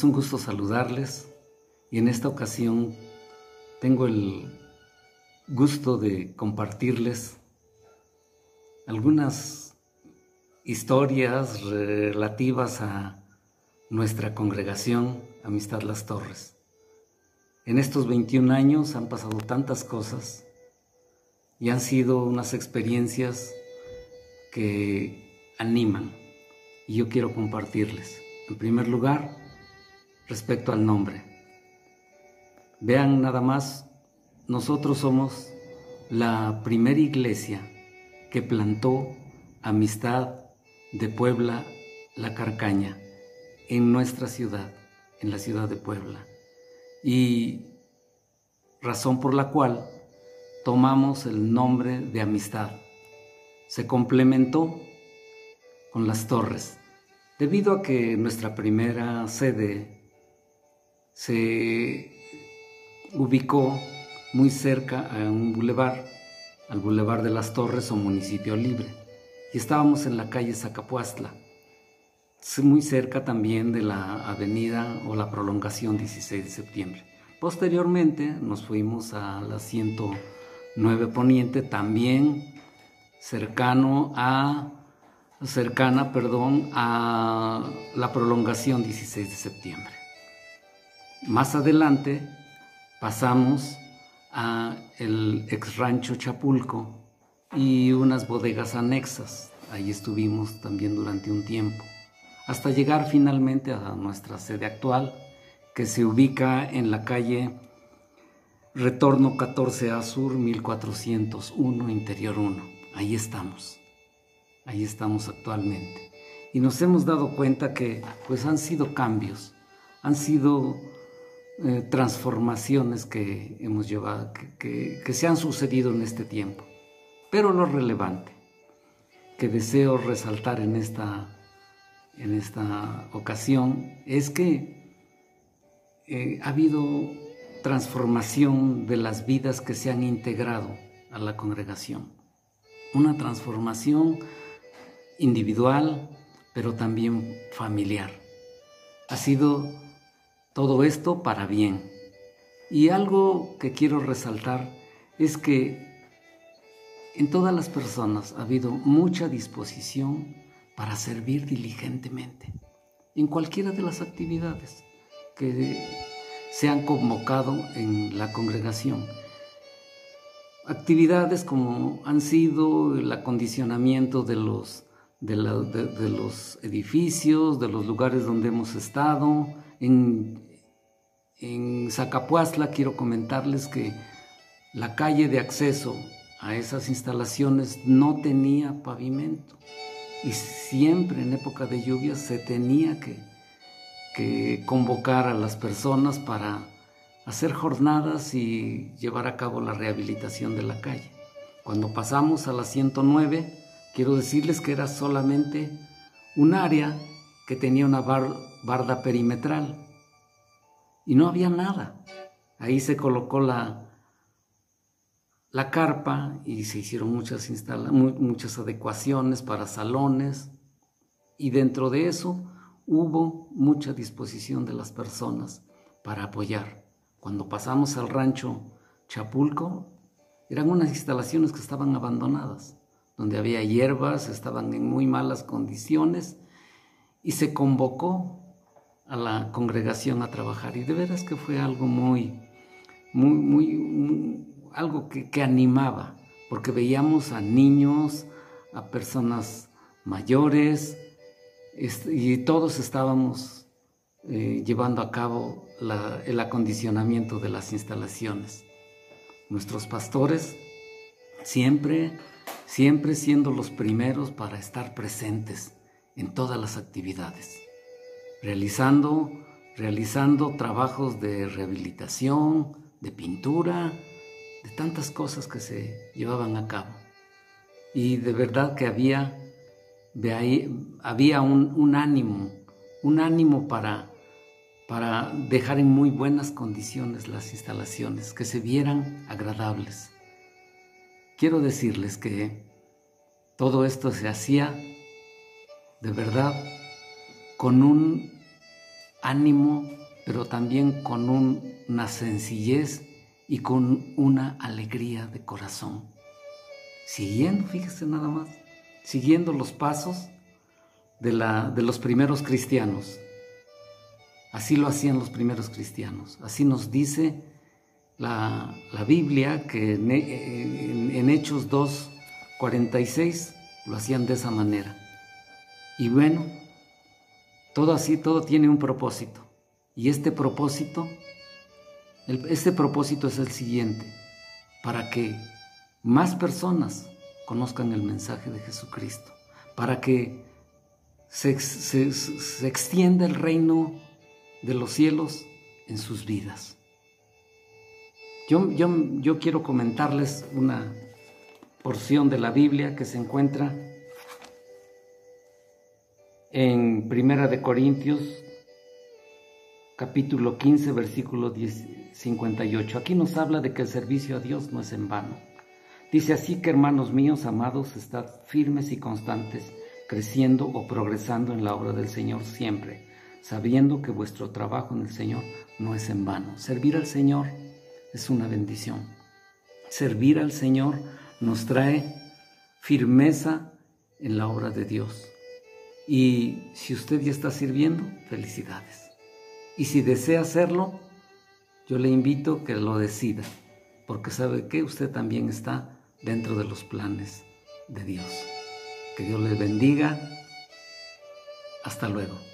Es un gusto saludarles y en esta ocasión tengo el gusto de compartirles algunas historias relativas a nuestra congregación Amistad Las Torres. En estos 21 años han pasado tantas cosas y han sido unas experiencias que animan y yo quiero compartirles. En primer lugar, respecto al nombre. Vean nada más, nosotros somos la primera iglesia que plantó amistad de Puebla, la Carcaña, en nuestra ciudad, en la ciudad de Puebla. Y razón por la cual tomamos el nombre de amistad. Se complementó con las torres, debido a que nuestra primera sede se ubicó muy cerca a un bulevar, al Boulevard de las Torres o Municipio Libre, y estábamos en la calle Zacapuastla, muy cerca también de la avenida o la prolongación 16 de septiembre. Posteriormente nos fuimos a la 109 Poniente, también cercano a cercana, perdón, a la prolongación 16 de septiembre. Más adelante pasamos a el ex rancho Chapulco y unas bodegas anexas. Ahí estuvimos también durante un tiempo, hasta llegar finalmente a nuestra sede actual, que se ubica en la calle Retorno 14A Sur 1401 Interior 1. Ahí estamos. Ahí estamos actualmente. Y nos hemos dado cuenta que pues han sido cambios, han sido eh, transformaciones que hemos llevado, que, se han sucedido en este tiempo. Pero lo relevante que deseo resaltar en esta, en esta ocasión es que eh, ha habido transformación de las vidas que se han integrado a la congregación. Una transformación individual, pero también familiar. Ha sido todo esto para bien. Y algo que quiero resaltar es que en todas las personas ha habido mucha disposición para servir diligentemente en cualquiera de las actividades que se han convocado en la congregación. Actividades como han sido el acondicionamiento de los, de, los edificios, de los lugares donde hemos estado, en, en Zacapuazla quiero comentarles que la calle de acceso a esas instalaciones no tenía pavimento y siempre en época de lluvia se tenía que, que convocar a las personas para hacer jornadas y llevar a cabo la rehabilitación de la calle. Cuando pasamos a la 109, quiero decirles que era solamente un área que tenía una barda perimetral y no había nada. Ahí se colocó la, la carpa y se hicieron muchas, muchas adecuaciones para salones y dentro de eso hubo mucha disposición de las personas para apoyar. Cuando pasamos al rancho Chapulco, eran unas instalaciones que estaban abandonadas, donde había hierbas, estaban en muy malas condiciones y se convocó a la congregación a trabajar. Y de veras que fue algo muy, muy, muy, algo que, animaba, porque veíamos a niños, a personas mayores, y todos estábamos eh, llevando a cabo el acondicionamiento de las instalaciones. Nuestros pastores siempre, siempre siendo los primeros para estar presentes en todas las actividades realizando, realizando trabajos de rehabilitación, de pintura, de tantas cosas que se llevaban a cabo. Y de verdad que había, había un, un ánimo, un ánimo para, para dejar en muy buenas condiciones las instalaciones, que se vieran agradables. Quiero decirles que todo esto se hacía de verdad con un ánimo, pero también con una sencillez y con una alegría de corazón. Siguiendo, fíjese nada más, siguiendo los pasos de, la, de los primeros cristianos. Así lo hacían los primeros cristianos. Así nos dice la, Biblia que en, en Hechos 2, 46 lo hacían de esa manera. Y bueno, todo así, todo tiene un propósito. Y este propósito, este propósito es el siguiente, para que más personas conozcan el mensaje de Jesucristo, para que se, extienda el reino de los cielos en sus vidas. Yo, yo, yo quiero comentarles una porción de la Biblia que se encuentra en Primera de Corintios capítulo 15 versículo 58. Aquí nos habla de que el servicio a Dios no es en vano. Dice así que hermanos míos amados, estad firmes y constantes, creciendo o progresando en la obra del Señor siempre, sabiendo que vuestro trabajo en el Señor no es en vano. Servir al Señor es una bendición. Servir al Señor nos trae firmeza en la obra de Dios. Y si usted ya está sirviendo, felicidades. Y si desea hacerlo, yo le invito que lo decida, porque sabe que usted también está dentro de los planes de Dios. Que Dios le bendiga. Hasta luego.